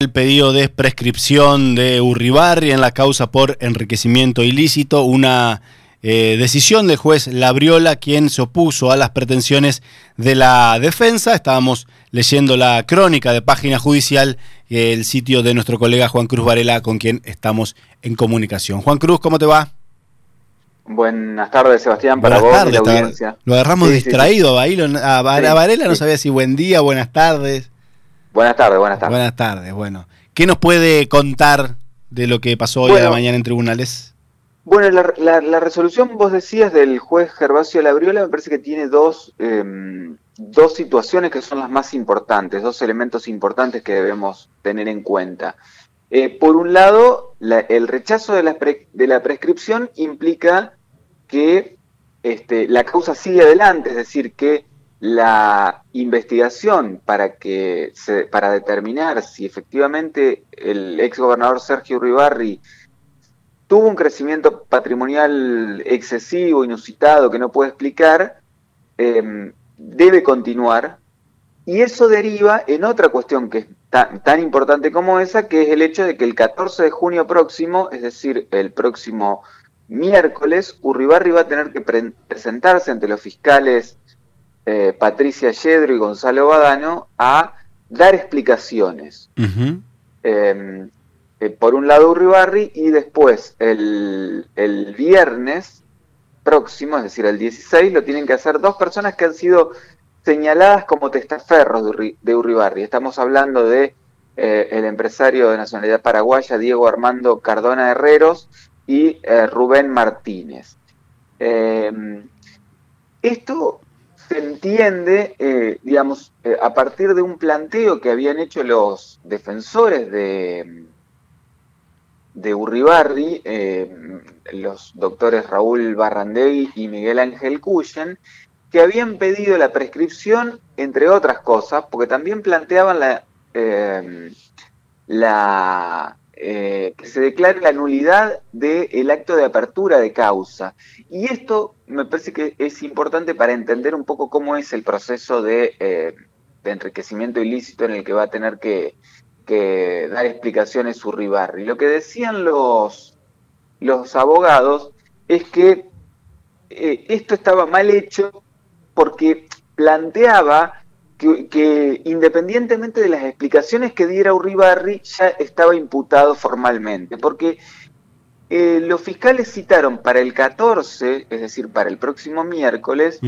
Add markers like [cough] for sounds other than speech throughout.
El pedido de prescripción de Urribarri en la causa por enriquecimiento ilícito, una eh, decisión del juez Labriola, quien se opuso a las pretensiones de la defensa. Estábamos leyendo la crónica de página judicial, el sitio de nuestro colega Juan Cruz Varela, con quien estamos en comunicación. Juan Cruz, ¿cómo te va? Buenas tardes, Sebastián, para vos y la audiencia. Lo agarramos distraído a, a, Varela, no sabía si buen día, buenas tardes. Buenas tardes, buenas tardes. Buenas tardes, bueno. ¿Qué nos puede contar de lo que pasó hoy a la mañana en tribunales? Bueno, la, resolución, vos decías, del juez Gervasio Labriola, me parece que tiene dos, em, dos situaciones que son las más importantes, dos elementos importantes que debemos tener en cuenta. Eh, por un lado, el rechazo de la, de la prescripción implica que este, la causa sigue adelante, es decir, que la investigación para que se, para determinar si efectivamente el ex gobernador Sergio Uribarri tuvo un crecimiento patrimonial excesivo, inusitado, que no puede explicar, em, debe continuar. Y eso deriva en otra cuestión que es tan, tan, importante como esa, que es el hecho de que el 14 de junio próximo, es decir, el próximo miércoles, Urribarri va a tener que presentarse ante los fiscales eh, Patricia Yedro y Gonzalo Badano a dar explicaciones. Em, eh, por un lado Urribarri y después el, viernes próximo, es decir, el 16, lo tienen que hacer dos personas que han sido señaladas como testaferros de, Urribarri. Estamos hablando de eh, el empresario de nacionalidad paraguaya Diego Armando Cardona Herreros y Rubén Martínez. Em, esto se entiende, eh, digamos, eh, a partir de un planteo que habían hecho los defensores de, de Urribarri, eh, los doctores Raúl Barrandegui y Miguel Ángel Cuyen, que habían pedido la prescripción, entre otras cosas, porque también planteaban la, la eh, que se declare la nulidad del acto de apertura de causa. Y esto me parece que es importante para entender un poco cómo es el proceso de, eh, enriquecimiento ilícito en el que va a tener que, dar explicaciones Urribarri. Lo que decían los, los abogados es que eh, esto estaba mal hecho porque planteaba que, independientemente de las explicaciones que diera Uribarri, ya estaba imputado formalmente, porque eh, los fiscales citaron para el 14, es decir, para el próximo miércoles,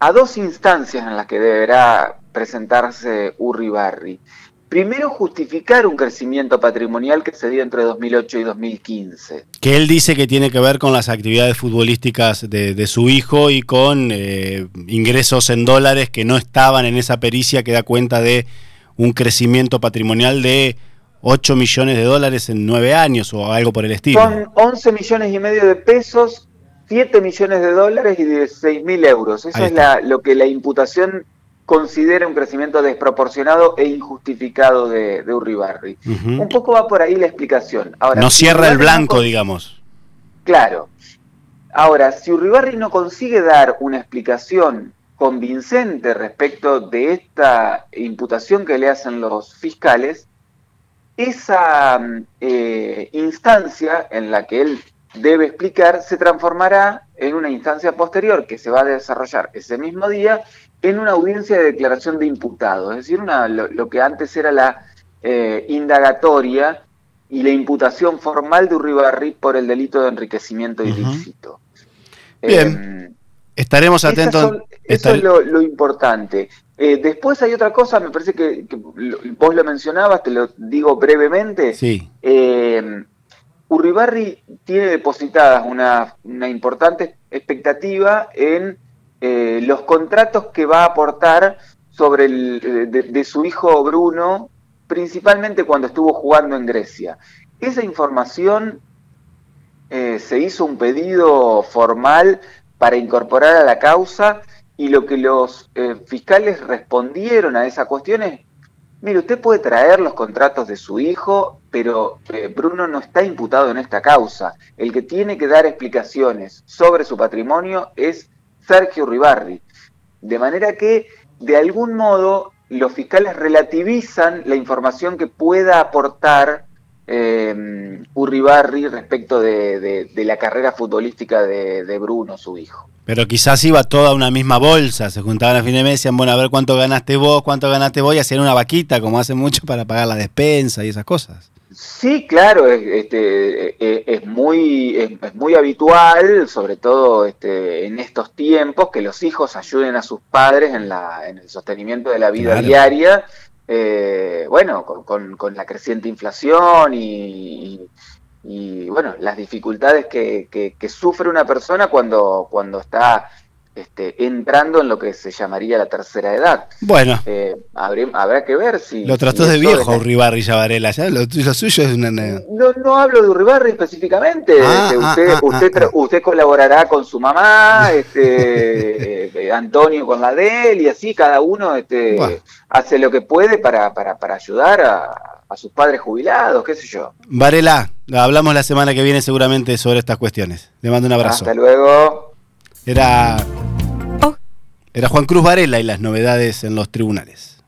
a dos instancias en las que deberá presentarse Urribarri. Primero, justificar un crecimiento patrimonial que se dio entre 2008 y 2015. Que él dice que tiene que ver con las actividades futbolísticas de, su hijo y con eh, ingresos en dólares que no estaban en esa pericia que da cuenta de un crecimiento patrimonial de 8 millones de dólares en 9 años o algo por el estilo. Son 11 millones y medio de pesos, 7 millones de dólares y 16 mil euros. Eso es lo que la imputación considera un crecimiento desproporcionado e injustificado de, de Urribarri. Un poco va por ahí la explicación. Ahora, no cierra el blanco, digamos. Claro. Ahora, si Urribarri no consigue dar una explicación convincente respecto de esta imputación que le hacen los fiscales, esa eh, instancia en la que él debe explicar se transformará en una instancia posterior que se va a desarrollar ese mismo día en una audiencia de declaración de imputado, es decir, una, lo, que antes era la eh, indagatoria y la imputación formal de Urribarri por el delito de enriquecimiento ilícito. Bien, em, estaremos atentos. eso es lo, importante. Eh, después hay otra cosa, me parece que, vos lo mencionabas, te lo digo brevemente. Sí. Em, Urribarri tiene depositadas una, importante expectativa en eh, los contratos que va a aportar sobre eh, de, su hijo Bruno, principalmente cuando estuvo jugando en Grecia. Esa información eh, se hizo un pedido formal para incorporar a la causa y lo que los fiscales respondieron a esa cuestión es, mire, usted puede traer los contratos de su hijo, pero Bruno no está imputado en esta causa. El que tiene que dar explicaciones sobre su patrimonio es Sergio Ribarri. De manera que, de algún modo, los fiscales relativizan la información que pueda aportar eh, Urribarri respecto de, la carrera futbolística de, Bruno, su hijo. Pero quizás iba toda una misma bolsa, se juntaban a fin de mes, decían, bueno, a ver cuánto ganaste vos, cuánto ganaste vos, y hacían una vaquita, como hacen mucho, para pagar la despensa y esas cosas. Sí, claro, es, este, e, es, muy, es, muy habitual, sobre todo este, en estos tiempos, que los hijos ayuden a sus padres en, la, en el sostenimiento de la vida diaria, eh, bueno, con, con, la creciente inflación y, y, bueno, las dificultades que, que, que, sufre una persona cuando, cuando está este, entrando en lo que se llamaría la tercera edad. Bueno. Eh, habrá, que ver si... Lo trató de viejo Urribarri ya Varela, ¿ya? Lo, suyo es una... No, no hablo de Urribarri específicamente. Ah, este, ah, usted, ah, usted, usted colaborará con su mamá, [laughs] este, eh, Antonio con la de él, y así cada uno este, hace lo que puede para, para, para ayudar a, a sus padres jubilados, qué sé yo. Varela, hablamos la semana que viene seguramente sobre estas cuestiones. Le mando un abrazo. Hasta luego. Era era Juan Cruz Varela y las novedades en los tribunales.